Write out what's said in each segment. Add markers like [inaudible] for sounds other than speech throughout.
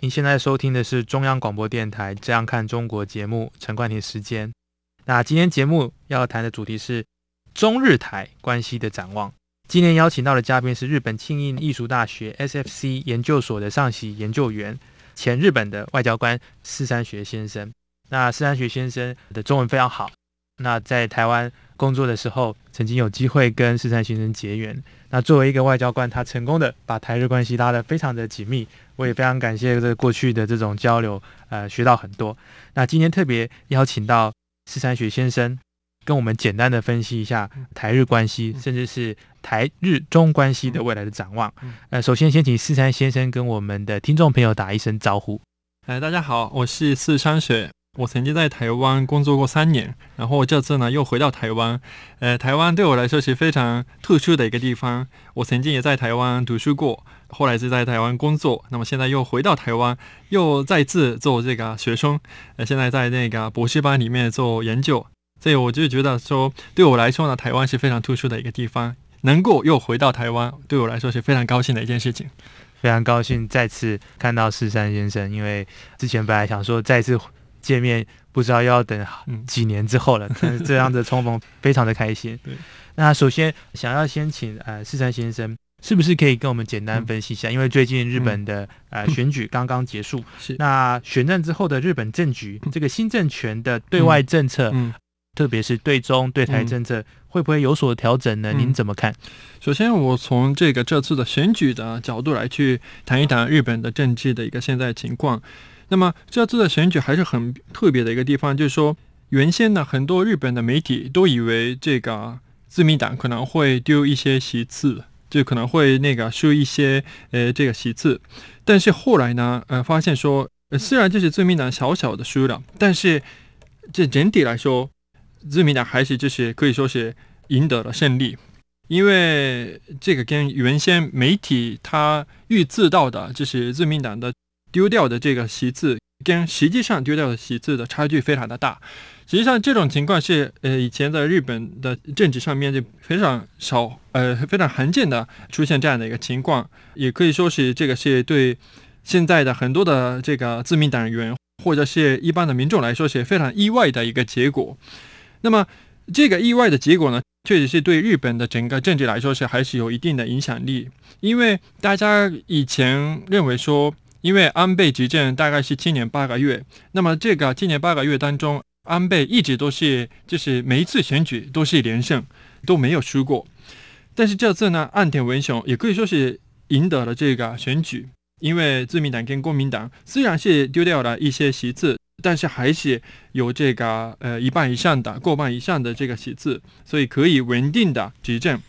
您现在收听的是中央广播电台《这样看中国》节目，陈冠廷时间。那今天节目要谈的主题是中日台关系的展望。今天邀请到的嘉宾是日本庆应艺术大学 SFC 研究所的上席研究员、前日本的外交官四山学先生。那四山学先生的中文非常好。那在台湾工作的时候，曾经有机会跟四山先生结缘。那作为一个外交官，他成功的把台日关系拉得非常的紧密。我也非常感谢这过去的这种交流，呃，学到很多。那今天特别邀请到四山学先生，跟我们简单的分析一下台日关系，甚至是台日中关系的未来的展望。呃，首先先请四山先生跟我们的听众朋友打一声招呼。哎，大家好，我是四山学。我曾经在台湾工作过三年，然后这次呢又回到台湾。呃，台湾对我来说是非常特殊的一个地方。我曾经也在台湾读书过，后来是在台湾工作。那么现在又回到台湾，又再次做这个学生。呃，现在在那个博士班里面做研究。所以我就觉得说，对我来说呢，台湾是非常特殊的一个地方。能够又回到台湾，对我来说是非常高兴的一件事情。非常高兴再次看到四山先生，因为之前本来想说再次。见面不知道要等几年之后了，但 [laughs] 是这样的重逢非常的开心。那首先想要先请呃四山先生，是不是可以跟我们简单分析一下？因为最近日本的呃 [laughs] 选举刚刚结束，是那选战之后的日本政局，这个新政权的对外政策，特别是对中对台政策，会不会有所调整呢？您怎么看？首先，我从这个这次的选举的角度来去谈一谈日本的政治的一个现在情况。那么这次的选举还是很特别的一个地方，就是说，原先呢，很多日本的媒体都以为这个自民党可能会丢一些席次，就可能会那个输一些呃这个席次，但是后来呢，呃，发现说，呃虽然这是自民党小小的输了，但是这整体来说，自民党还是就是可以说是赢得了胜利，因为这个跟原先媒体他预测到的，就是自民党的。丢掉的这个席次跟实际上丢掉的席次的差距非常的大。实际上，这种情况是呃以前在日本的政治上面就非常少，呃非常罕见的出现这样的一个情况，也可以说是这个是对现在的很多的这个自民党员或者是一般的民众来说是非常意外的一个结果。那么这个意外的结果呢，确实是对日本的整个政治来说是还是有一定的影响力，因为大家以前认为说。因为安倍执政大概是七年八个月，那么这个七年八个月当中，安倍一直都是就是每一次选举都是连胜，都没有输过。但是这次呢，岸田文雄也可以说是赢得了这个选举，因为自民党跟国民党虽然是丢掉了一些席次，但是还是有这个呃一半以上的过半以上的这个席次，所以可以稳定的执政。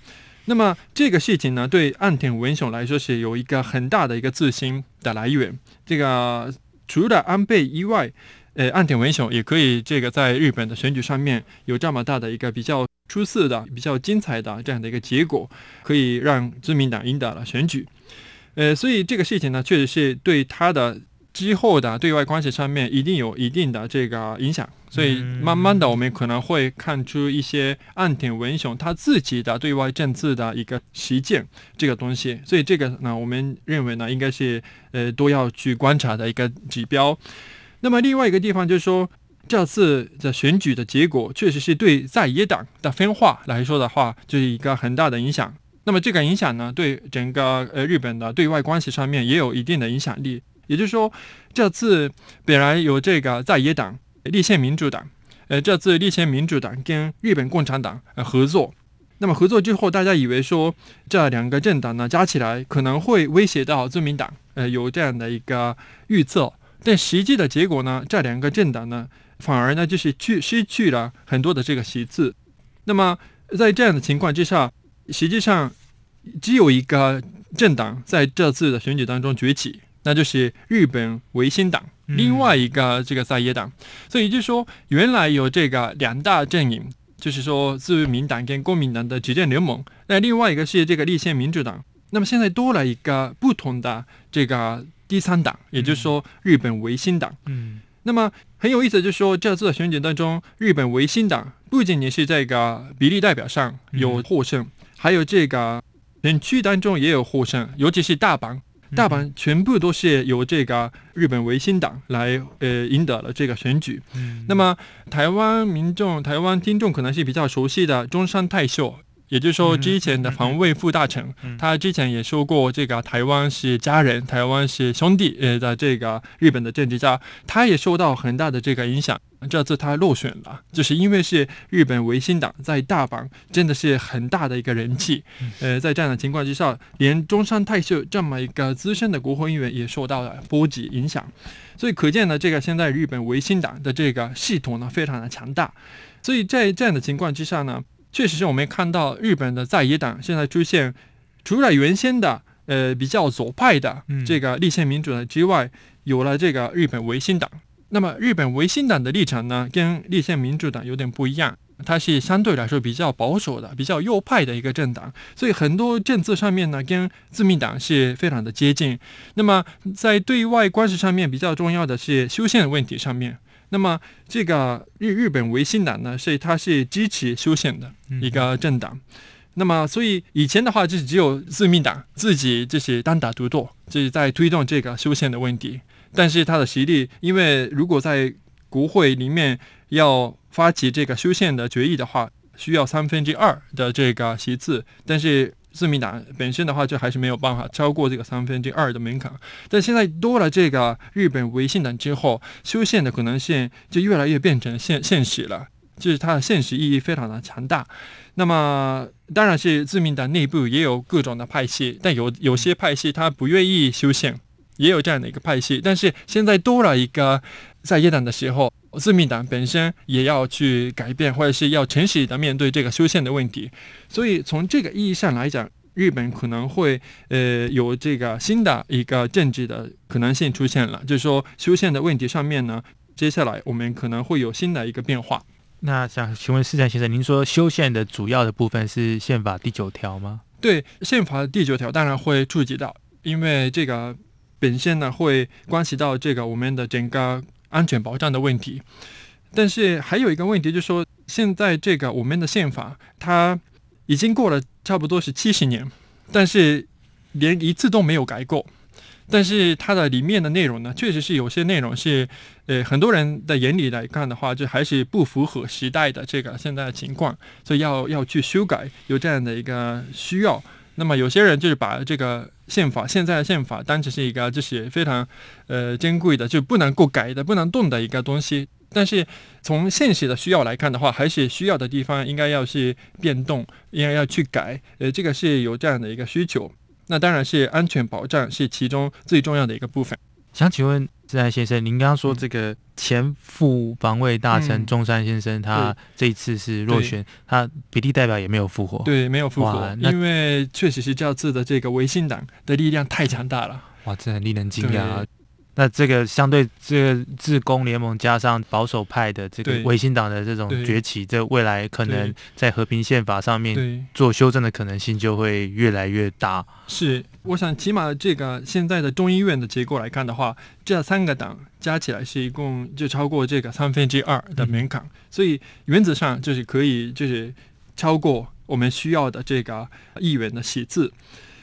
那么这个事情呢，对岸田文雄来说是有一个很大的一个自信的来源。这个除了安倍以外，呃，岸田文雄也可以这个在日本的选举上面有这么大的一个比较出色的、比较精彩的这样的一个结果，可以让自民党赢得了选举。呃，所以这个事情呢，确实是对他的。之后的对外关系上面一定有一定的这个影响，所以慢慢的我们可能会看出一些岸田文雄他自己的对外政策的一个实践这个东西，所以这个呢，我们认为呢，应该是呃都要去观察的一个指标。那么另外一个地方就是说，这次的选举的结果确实是对在野党的分化来说的话，就是一个很大的影响。那么这个影响呢，对整个呃日本的对外关系上面也有一定的影响力。也就是说，这次本来有这个在野党立宪民主党，呃，这次立宪民主党跟日本共产党呃合作，那么合作之后，大家以为说这两个政党呢加起来可能会威胁到自民党，呃，有这样的一个预测，但实际的结果呢，这两个政党呢反而呢就是去失去了很多的这个席次。那么在这样的情况之下，实际上只有一个政党在这次的选举当中崛起。那就是日本维新党，嗯另外一个这个在野党。所以就是说，原来有这个两大阵营，就是说自民党跟公民党的执政联盟，那另外一个是这个立宪民主党。那么现在多了一个不同的这个第三党，也就是说日本维新党。嗯那么很有意思，就是说这次的选举当中，日本维新党不仅仅是这个比例代表上有获胜，还有这个选区当中也有获胜，尤其是大阪，大阪全部都是由这个日本维新党来呃赢得了这个选举。嗯那么台湾民众、台湾听众可能是比较熟悉的中山泰秀。也就是说，嗯之前的防卫副大臣，嗯他之前也说过，这个台湾是家人，台湾是兄弟，呃的这个日本的政治家，他也受到很大的这个影响。这次他落选了，就是因为是日本维新党在大阪真的是很大的一个人气，呃，在这样的情况之下，连中山泰秀这么一个资深的国会议员也受到了波及影响，所以可见呢，这个现在日本维新党的这个系统呢非常的强大，所以在这样的情况之下呢，确实是我们看到日本的在野党现在出现，除了原先的呃比较左派的嗯这个立宪民主的之外，有了这个日本维新党。那么日本维新党的立场呢，跟立宪民主党有点不一样，它是相对来说比较保守的、比较右派的一个政党，所以很多政策上面呢，跟自民党是非常的接近。那么在对外关系上面，比较重要的是修宪问题上面。那么这个日日本维新党呢，是它是支持修宪的一个政党。那么，所以以前的话，就是只有自民党自己就是单打独斗，就是在推动这个修宪的问题。但是他的实力，因为如果在国会里面要发起这个修宪的决议的话，需要三分之二的这个席次，但是自民党本身的话，就还是没有办法超过这个三分之二的门槛。但现在多了这个日本维新党之后，修宪的可能性就越来越变成现现实了，就是它的现实意义非常的强大。那么，当然是自民党内部也有各种的派系，但有有些派系他不愿意修宪，也有这样的一个派系。但是现在多了一个在野党的时候，自民党本身也要去改变，或者是要诚实的面对这个修宪的问题。所以从这个意义上来讲，日本可能会呃有这个新的一个政治的可能性出现了，就是说修宪的问题上面呢，接下来我们可能会有新的一个变化。那想请问市长先生，您说修宪的主要的部分是宪法第九条吗？对宪法第九条当然会触及到，因为这个本身呢会关系到这个我们的整个安全保障的问题。但是还有一个问题，就是说现在这个我们的宪法它已经过了差不多是七十年，但是连一次都没有改过。但是它的里面的内容呢，确实是有些内容是，呃，很多人的眼里来看的话，就还是不符合时代的这个现在的情况，所以要要去修改，有这样的一个需要。那么有些人就是把这个宪法现在的宪法当成是一个就是非常呃珍贵的，就不能够改的、不能动的一个东西。但是从现实的需要来看的话，还是需要的地方应该要去变动，应该要去改。呃，这个是有这样的一个需求。那当然是安全保障是其中最重要的一个部分。想请问志安先生，您刚刚说这个前副防卫大臣嗯中山先生，他这一次是落选，他比例代表也没有复活。，对，没有复活因为确实是这次的这个维新党的力量太强大了。哇，这很令人惊讶！那这个相对这个自公联盟加上保守派的这个维新党的这种崛起，这未来可能在和平宪法上面，做修正的可能性就会越来越大。是，我想起码这个现在的众议院的结构来看的话，这三个党加起来是一共就超过这个三分之二的门槛，所以原则上就是可以就是超过我们需要的这个议员的席次。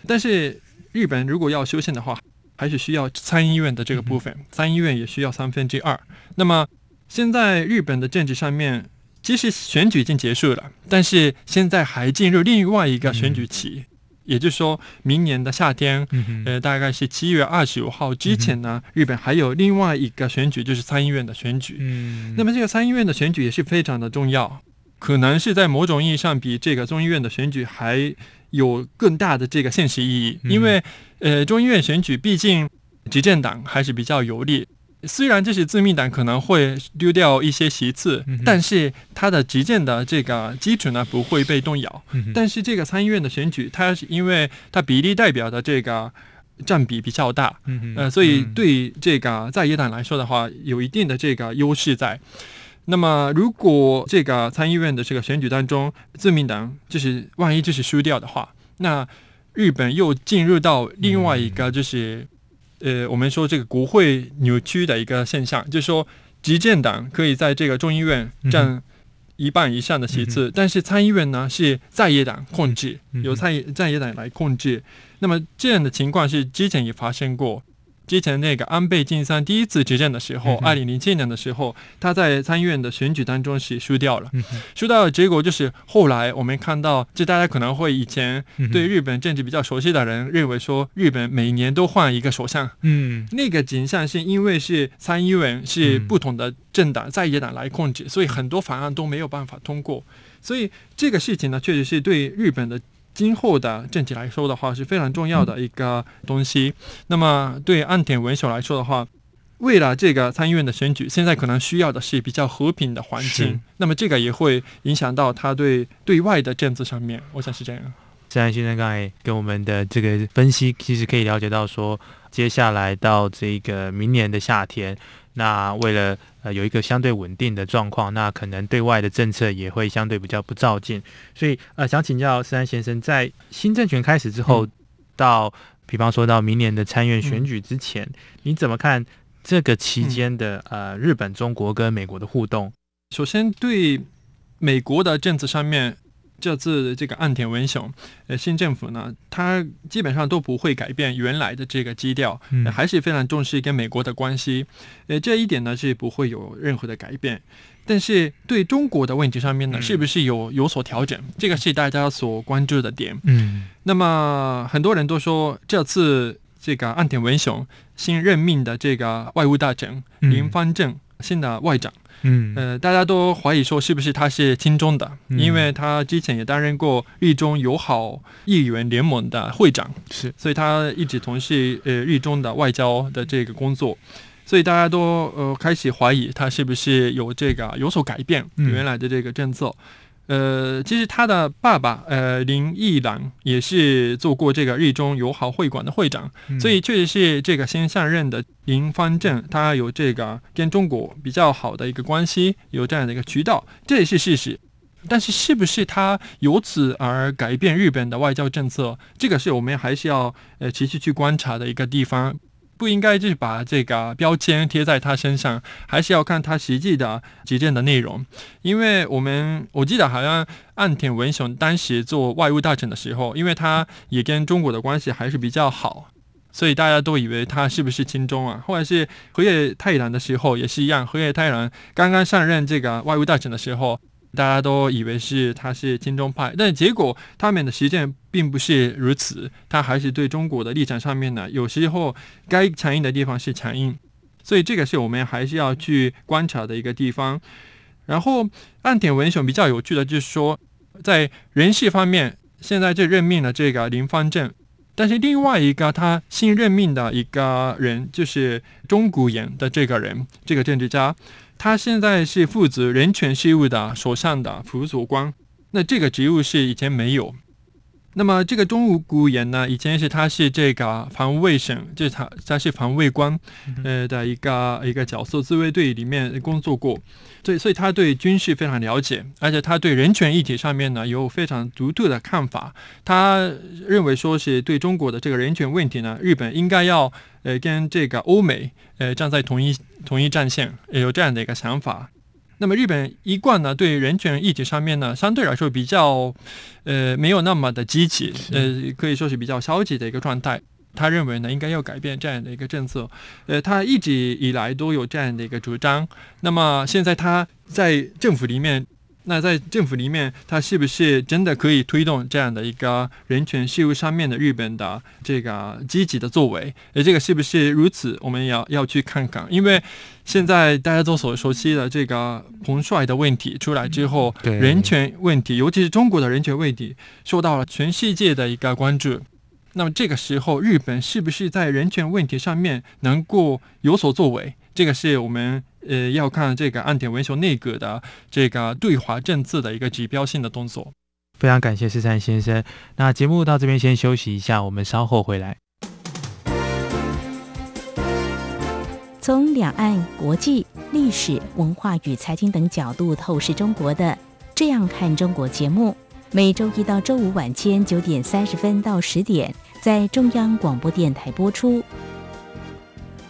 但是日本如果要修宪的话，还是需要参议院的这个部分，参议院也需要三分之二。那么现在日本的政治上面，其实选举已经结束了，但是现在还进入另外一个选举期，也就是说明年的夏天，嗯，呃，大概是七月二十五号之前呢，日本还有另外一个选举，就是参议院的选举。嗯，那么这个参议院的选举也是非常的重要，可能是在某种意义上比这个众议院的选举还有更大的这个现实意义，嗯因为呃，众议院选举毕竟执政党还是比较有利。虽然这些自民党可能会丢掉一些席次，嗯但是它的执政的这个基础呢不会被动摇。嗯但是这个参议院的选举，它是因为它比例代表的这个占比比较大，呃，所以嗯对这个在野党来说的话，有一定的这个优势在。那么，如果这个参议院的这个选举当中，自民党就是万一就是输掉的话，那日本又进入到另外一个就是，呃，我们说这个国会扭曲的一个现象，就是说执政党可以在这个众议院嗯占一半以上的席次，但是参议院呢是在野党控制，由在在野党来控制。那么这样的情况是之前也发生过。之前那个安倍晋三第一次执政的时候，二零零七年的时候，他在参议院的选举当中是输掉了。输掉的结果就是后来我们看到，就大家可能会以前对日本政治比较熟悉的人认为说，日本每年都换一个首相，嗯。那个景象是因为是参议院是嗯不同的政党在野党来控制，所以很多法案都没有办法通过。所以这个事情呢，确实是对日本的今后的政治来说的话是非常重要的一个东西。那么对岸田文雄来说的话，为了这个参议院的选举，现在可能需要的是比较和平的环境。那么这个也会影响到他对对外的政治上面，我想是这样。自然先生刚才跟我们的这个分析，其实可以了解到说，接下来到这个明年的夏天，那为了呃有一个相对稳定的状况，那可能对外的政策也会相对比较不照进。所以呃，想请教思安先生，在新政权开始之后，嗯到比方说到明年的参院选举之前，你怎么看这个期间的、呃日本、中国跟美国的互动？首先，对美国的政策上面，这次这个岸田文雄呃新政府呢，他基本上都不会改变原来的这个基调，还是非常重视跟美国的关系，呃，这一点呢是不会有任何的改变。但是对中国的问题上面呢，嗯是不是有有所调整？这个是大家所关注的点。嗯那么很多人都说，这次这个岸田文雄新任命的这个外务大臣嗯林方正新的外长。嗯。呃，大家都怀疑说是不是他是亲中的，嗯。因为他之前也担任过日中友好议员联盟的会长，是。所以他一直从事呃日中的外交的这个工作，所以大家都呃开始怀疑他是不是有这个有所改变嗯。原来的这个政策。呃，其实他的爸爸呃林义郎也是做过这个日中友好会馆的会长，嗯所以确实是这个新上任的林方正，他有这个跟中国比较好的一个关系，有这样的一个渠道，这也是事实。但是，是不是他由此而改变日本的外交政策？这个是我们还是要呃持续去观察的一个地方。不应该就是把这个标签贴在他身上，还是要看他实际的执政的内容。因为我们我记得好像岸田文雄当时做外务大臣的时候，因为他也跟中国的关系还是比较好，所以大家都以为他是不是亲中啊？或者是河野太郎的时候也是一样，河野太郎刚刚上任这个外务大臣的时候，大家都以为是他是亲中派，但结果他们的实践并不是如此，他还是对中国的立场上面呢，有时候该强硬的地方是强硬，所以这个是我们还是要去观察的一个地方。然后岸田文雄比较有趣的就是说，在人事方面，现在就任命了这个林方正。但是另外一个他新任命的一个人，就是中谷元的这个人，这个政治家，他现在是负责人权事务的首相的辅佐官。那这个职务是以前没有。那么这个中谷言呢，以前是他是这个防卫省，就是他他是防卫官，呃的一个一个角色，自卫队里面工作过，对，所以他对军事非常了解，而且他对人权议题上面呢有非常独特的看法。他认为说是对中国的这个人权问题呢，日本应该要呃跟这个欧美呃站在同一同一战线，有这样的一个想法。那么日本一贯呢对人权议题上面呢，相对来说比较呃没有那么的积极，呃可以说是比较消极的一个状态。他认为呢，应该要改变这样的一个政策，呃，他一直以来都有这样的一个主张。那么现在他在政府里面，那在政府里面，他是不是真的可以推动这样的一个人权事务上面的日本的这个积极的作为？而，这个是不是如此？我们要要去看看，因为现在大家都所熟悉的这个彭帅的问题出来之后，人权问题，尤其是中国的人权问题，受到了全世界的一个关注。那么这个时候，日本是不是在人权问题上面能够有所作为？这个是我们呃要看这个暗点文雄内阁的这个对华政策的一个指标性的动作。非常感谢十三先生。那节目到这边先休息一下我们稍后回来。从两岸国际历史文化与财经等角度透视中国的这样看中国节目每周一到周五晚间九点三十分到十点在中央广播电台播出。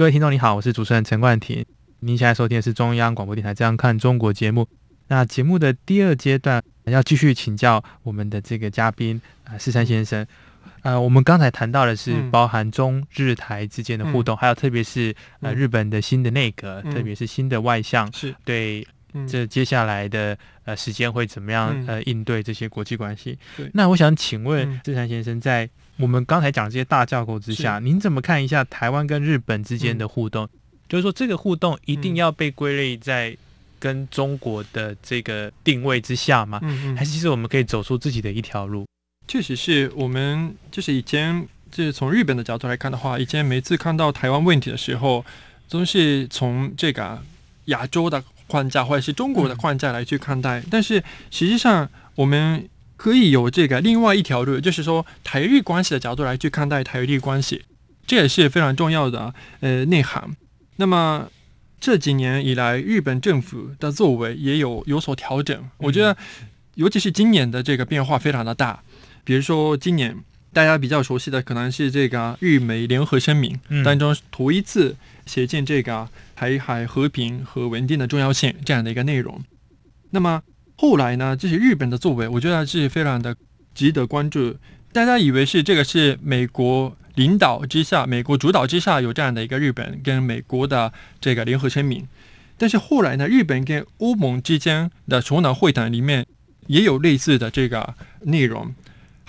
各位听众，你好，我是主持人陈冠廷。您现在收听的是中央广播电台《这样看中国》节目。那节目的第二阶段要继续请教我们的这个嘉宾啊，四山先生。呃，我们刚才谈到的是包含中日台之间的互动，还有特别是呃日本的新的内阁，特别是新的外相，是对这接下来的呃时间会怎么样呃应对这些国际关系？对。那我想请问志山先生在。我们刚才讲这些大架构之下，您怎么看一下台湾跟日本之间的互动？就是说，这个互动一定要被归类在跟中国的这个定位之下吗？还是其实我们可以走出自己的一条路？确实是我们就是以前就是从日本的角度来看的话，以前每次看到台湾问题的时候，都是从这个亚洲的框架或者是中国的框架来去看待，但是实际上我们。可以有这个另外一条路，就是说台日关系的角度来去看待台日关系，这也是非常重要的呃内涵。那么这几年以来，日本政府的作为也有有所调整。我觉得，尤其是今年的这个变化非常的大。比如说，今年大家比较熟悉的可能是这个日美联合声明当中头一次写进这个台海和平和稳定的重要性这样的一个内容。那么。后来呢，这是日本的作为，我觉得是非常的值得关注。大家以为是这个是美国领导之下、美国主导之下有这样的一个日本跟美国的这个联合声明，但是后来呢，日本跟欧盟之间的首脑会谈里面也有类似的这个内容，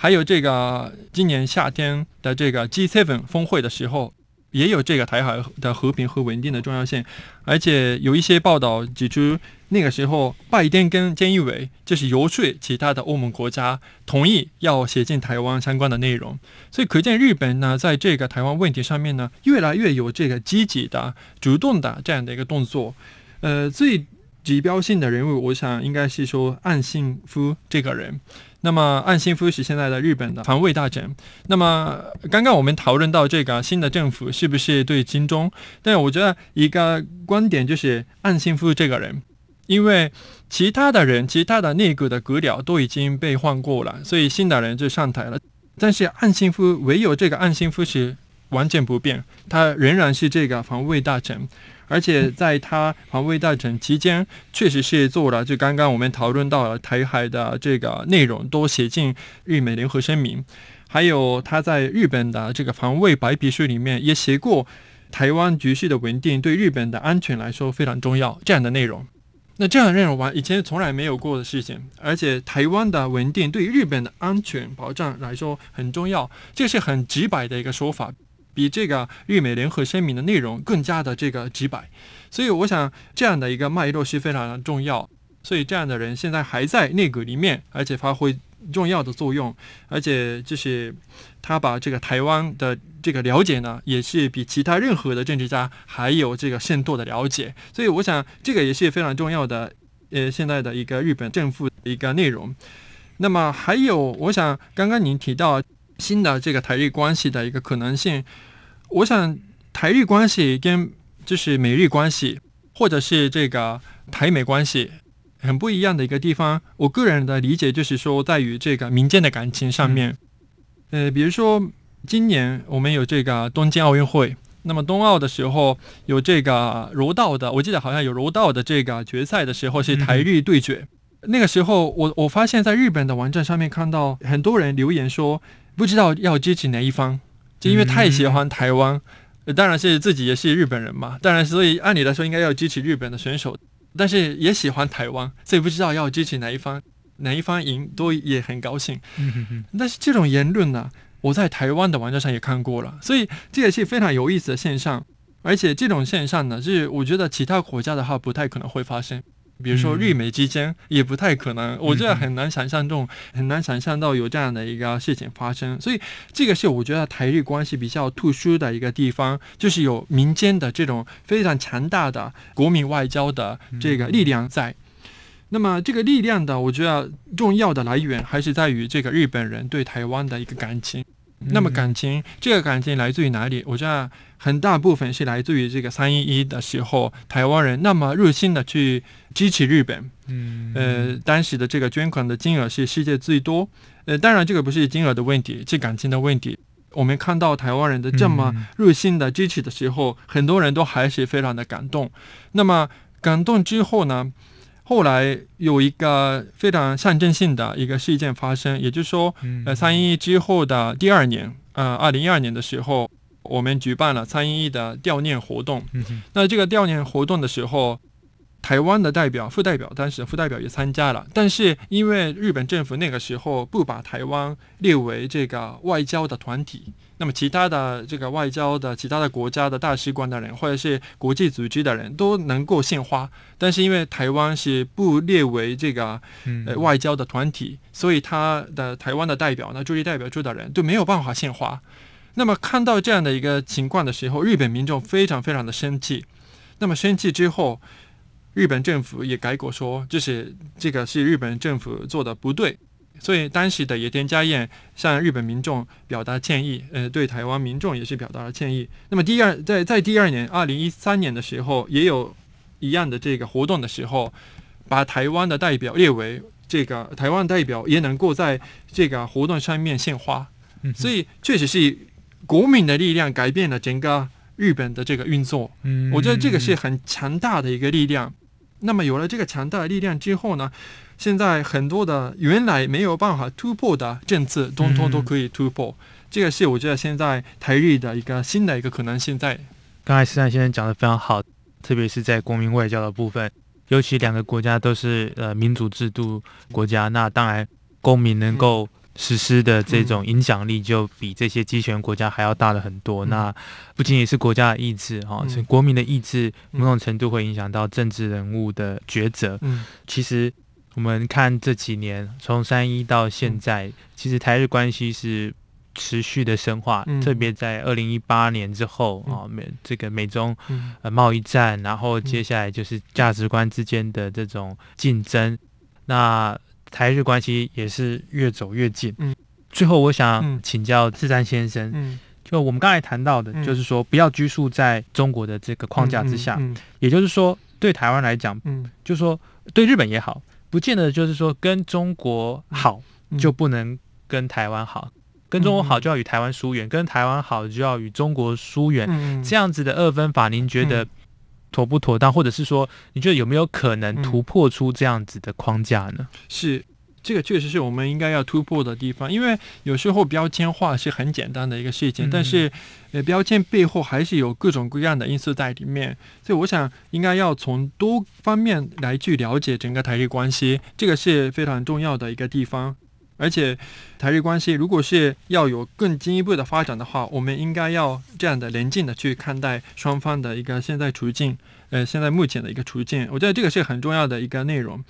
还有这个今年夏天的这个 G7 峰会的时候。也有这个台海的和平和稳定的重要性，而且有一些报道指出，那个时候拜登跟菅义伟就是游说其他的欧盟国家同意要写进台湾相关的内容，所以可见日本呢，在这个台湾问题上面呢，越来越有这个积极的、主动的这样的一个动作。呃，最指标性的人物，我想应该是说岸信夫这个人。那么，岸信夫是现在的日本的防卫大臣。那么，刚刚我们讨论到这个新的政府是不是对金钟？但我觉得一个观点就是岸信夫这个人，因为其他的人、其他的内阁的阁僚都已经被换过了，所以新的人就上台了。但是岸信夫唯有这个岸信夫是完全不变，他仍然是这个防卫大臣。而且在他防卫大臣期间，确实是做了，就刚刚我们讨论到了台海的这个内容，都写进日美联合声明。还有他在日本的这个防卫白皮书里面也写过，台湾局势的稳定对日本的安全来说非常重要这样的内容。那这样的内容完以前从来没有过的事情，而且台湾的稳定对日本的安全保障来说很重要，这是很直白的一个说法。比这个日美联合声明的内容更加的这个直白，所以我想这样的一个脉络是非常的重要。所以这样的人现在还在内阁里面，而且发挥重要的作用，而且就是他把这个台湾的这个了解呢，也是比其他任何的政治家还有这个深度的了解。所以我想这个也是非常重要的，呃，现在的一个日本政府的一个内容。那么还有，我想刚刚您提到。新的这个台日关系的一个可能性，我想台日关系跟就是美日关系，或者是这个台美关系，很不一样的一个地方。我个人的理解就是说，在于这个民间的感情上面。呃，比如说今年我们有这个东京奥运会，那么冬奥的时候有这个柔道的，我记得好像有柔道的这个决赛的时候是台日对决。那个时候，我我发现在日本的网站上面看到很多人留言说，不知道要支持哪一方，就因为太喜欢台湾。当然是自己也是日本人嘛，当然，所以按理来说应该要支持日本的选手，但是也喜欢台湾，所以不知道要支持哪一方，哪一方赢都也很高兴。但是这种言论呢，我在台湾的网站上也看过了，所以这也是非常有意思的现象，而且这种现象呢，是我觉得其他国家的话不太可能会发生。比如说日美之间也不太可能，我觉得很难想象这种，很难想象到有这样的一个事情发生。所以这个是我觉得台日关系比较特殊的一个地方，就是有民间的这种非常强大的国民外交的这个力量在。那么这个力量的，我觉得重要的来源还是在于这个日本人对台湾的一个感情。那么感情，这个感情来自于哪里？我觉得很大部分是来自于这个三一一的时候，台湾人那么热心的去支持日本。嗯，呃，当时的这个捐款的金额是世界最多。呃，当然这个不是金额的问题，是感情的问题。我们看到台湾人的这么热心的支持的时候，很多人都还是非常的感动。那么感动之后呢？后来有一个非常象征性的一个事件发生，也就是说，呃，三一之后的第二年，呃，二零一二年的时候，我们举办了三一的悼念活动。那这个悼念活动的时候，台湾的代表、副代表，当时副代表也参加了，但是因为日本政府那个时候不把台湾列为这个外交的团体。那么，其他的这个外交的其他的国家的大使馆的人，或者是国际组织的人都能够献花，但是因为台湾是不列为这个呃外交的团体，所以他的台湾的代表呢，助理代表处的人都没有办法献花。那么看到这样的一个情况的时候，日本民众非常非常的生气。那么生气之后，日本政府也改口说，就是这个是日本政府做的不对。所以当时的野田佳彦向日本民众表达歉意，呃，对台湾民众也是表达了歉意。那么第二，在在第二年，二零一三年的时候，也有一样的这个活动的时候，把台湾的代表列为这个台湾代表也能够在这个活动上面献花。所以确实是国民的力量改变了整个日本的这个运作。嗯我觉得这个是很强大的一个力量。那么有了这个强大的力量之后呢？现在很多的原来没有办法突破的政策，通通都可以突破。这个是我觉得现在台日的一个新的一个可能性在。刚才施坦先生讲的非常好，特别是在国民外交的部分，尤其两个国家都是呃民主制度国家，那当然公民能够实施的这种影响力就比这些集权国家还要大了很多。那不仅仅是国家的意志哈，是国民的意志，某种程度会影响到政治人物的抉择。嗯，其实。我们看这几年，从三一到现在，其实台日关系是持续的深化，特别在二零一八年之后啊，美这个美中呃贸易战，然后接下来就是价值观之间的这种竞争，那台日关系也是越走越近。最后，我想请教志山先生，就我们刚才谈到的，就是说不要拘束在中国的这个框架之下，也就是说，对台湾来讲，就说对日本也好。不见得就是说跟中国好就不能跟台湾好，跟中国好就要与台湾疏远，跟台湾好就要与中国疏远，这样子的二分法，您觉得妥不妥当？或者是说，你觉得有没有可能突破出这样子的框架呢？是。这个确实是我们应该要突破的地方，因为有时候标签化是很简单的一个事情，但是呃标签背后还是有各种各样的因素在里面，所以我想应该要从多方面来去了解整个台日关系，这个是非常重要的一个地方。而且台日关系如果是要有更进一步的发展的话，我们应该要这样的冷静的去看待双方的一个现在处境，呃，现在目前的一个处境，我觉得这个是很重要的一个内容。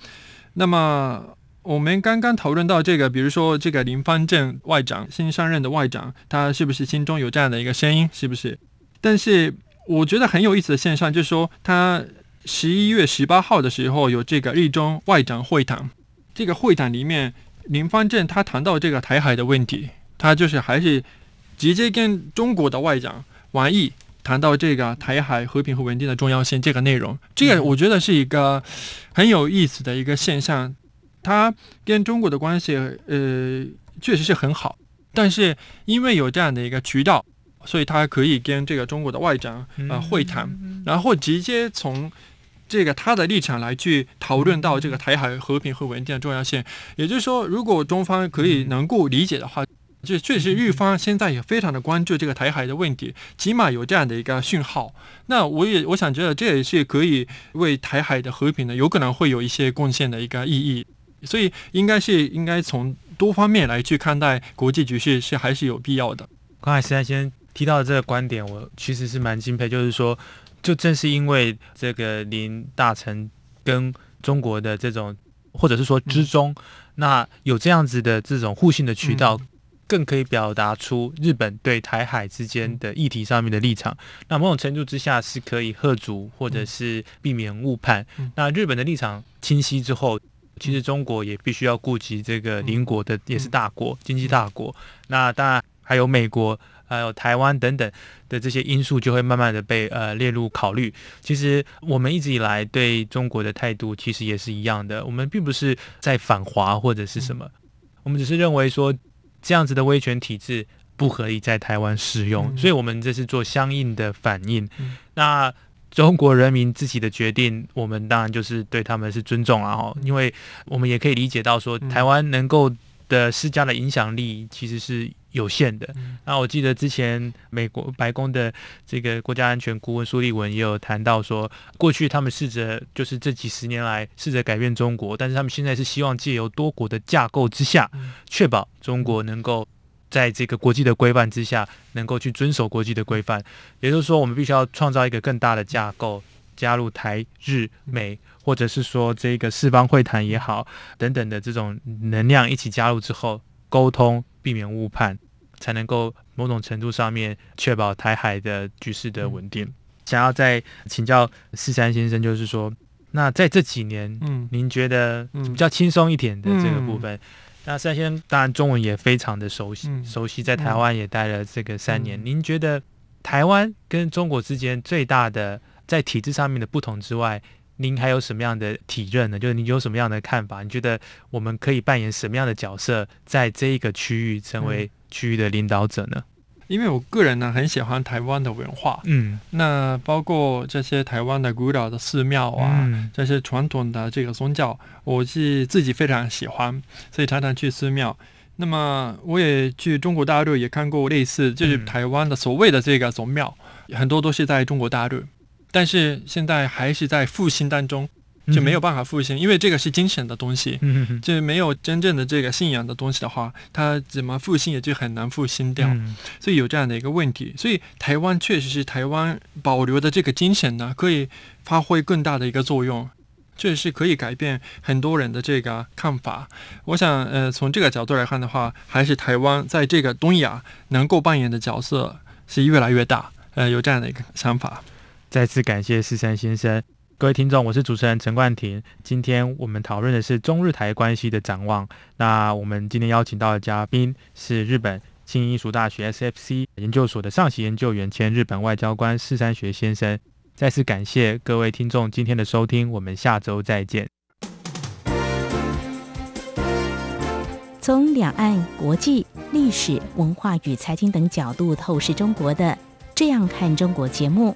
那么。我们刚刚讨论到这个，比如说这个林方正外长新上任的外长，他是不是心中有这样的一个声音？是不是？但是我觉得很有意思的现象就是说，他十一月十八号的时候有这个日中外长会谈，这个会谈里面林方正他谈到这个台海的问题，他就是还是直接跟中国的外长王毅谈到这个台海和平和稳定的重要性这个内容，这个我觉得是一个很有意思的一个现象。他跟中国的关系，呃，确实是很好，但是因为有这样的一个渠道，所以他可以跟这个中国的外长呃会谈，然后直接从这个他的立场来去讨论到这个台海和平和稳定的重要性。也就是说，如果中方可以能够理解的话。这确实，日方现在也非常的关注这个台海的问题，起码有这样的一个讯号。那我也我想觉得这也是可以为台海的和平呢，有可能会有一些贡献的一个意义。所以应该是应该从多方面来去看待国际局势是还是有必要的。刚才石安先提到的这个观点，我其实是蛮敬佩，就是说，就正是因为这个林大臣跟中国的这种，或者是说之中，那有这样子的这种互信的渠道。更可以表达出日本对台海之间的议题上面的立场。那某种程度之下是可以贺足或者是避免误判。那日本的立场清晰之后，其实中国也必须要顾及这个邻国的也是大国、经济大国。那当然还有美国、还有台湾等等的这些因素，就会慢慢的被呃列入考虑。其实我们一直以来对中国的态度其实也是一样的，我们并不是在反华或者是什么，我们只是认为说。这样子的威权体制不可以在台湾适用，所以我们这是做相应的反应。那中国人民自己的决定，我们当然就是对他们是尊重了哈，因为我们也可以理解到说，台湾能够的施加的影响力其实是有限的。那我记得之前美国白宫的这个国家安全顾问苏利文也有谈到说，过去他们试着就是这几十年来试着改变中国，但是他们现在是希望借由多国的架构之下，确保中国能够在这个国际的规范之下，能够去遵守国际的规范。也就是说，我们必须要创造一个更大的架构，加入台日美，或者是说这个四方会谈也好，等等的这种能量一起加入之后，沟通，避免误判。才能够某种程度上面确保台海的局势的稳定。想要再请教四三先生，就是说，那在这几年，嗯，您觉得比较轻松一点的这个部分，那三先生当然中文也非常的熟悉，熟悉在台湾也待了这个三年。您觉得台湾跟中国之间最大的在体制上面的不同之外，您还有什么样的体认呢？就是你有什么样的看法？你觉得我们可以扮演什么样的角色，在这一个区域成为？区域的领导者呢？因为我个人呢很喜欢台湾的文化，嗯，那包括这些台湾的古老的寺庙啊，这些传统的这个宗教，我是自己非常喜欢，所以常常去寺庙。那么我也去中国大陆也看过类似，就是台湾的所谓的这个宗庙，很多都是在中国大陆，但是现在还是在复兴当中。就没有办法复兴，因为这个是精神的东西，就没有真正的这个信仰的东西的话，它怎么复兴也就很难复兴掉，所以有这样的一个问题。所以台湾确实是台湾保留的这个精神呢，可以发挥更大的一个作用，确实是可以改变很多人的这个看法。我想，呃，从这个角度来看的话，还是台湾在这个东亚能够扮演的角色是越来越大。呃，有这样的一个想法。再次感谢四山先生。各位听众，我是主持人陈冠廷。今天我们讨论的是中日台关系的展望。那我们今天邀请到的嘉宾是日本庆应艺术大学 SFC 研究所的上席研究员、兼日本外交官四山学先生。再次感谢各位听众今天的收听，我们下周再见。从两岸、国际、历史文化与财经等角度透视中国的，这样看中国节目。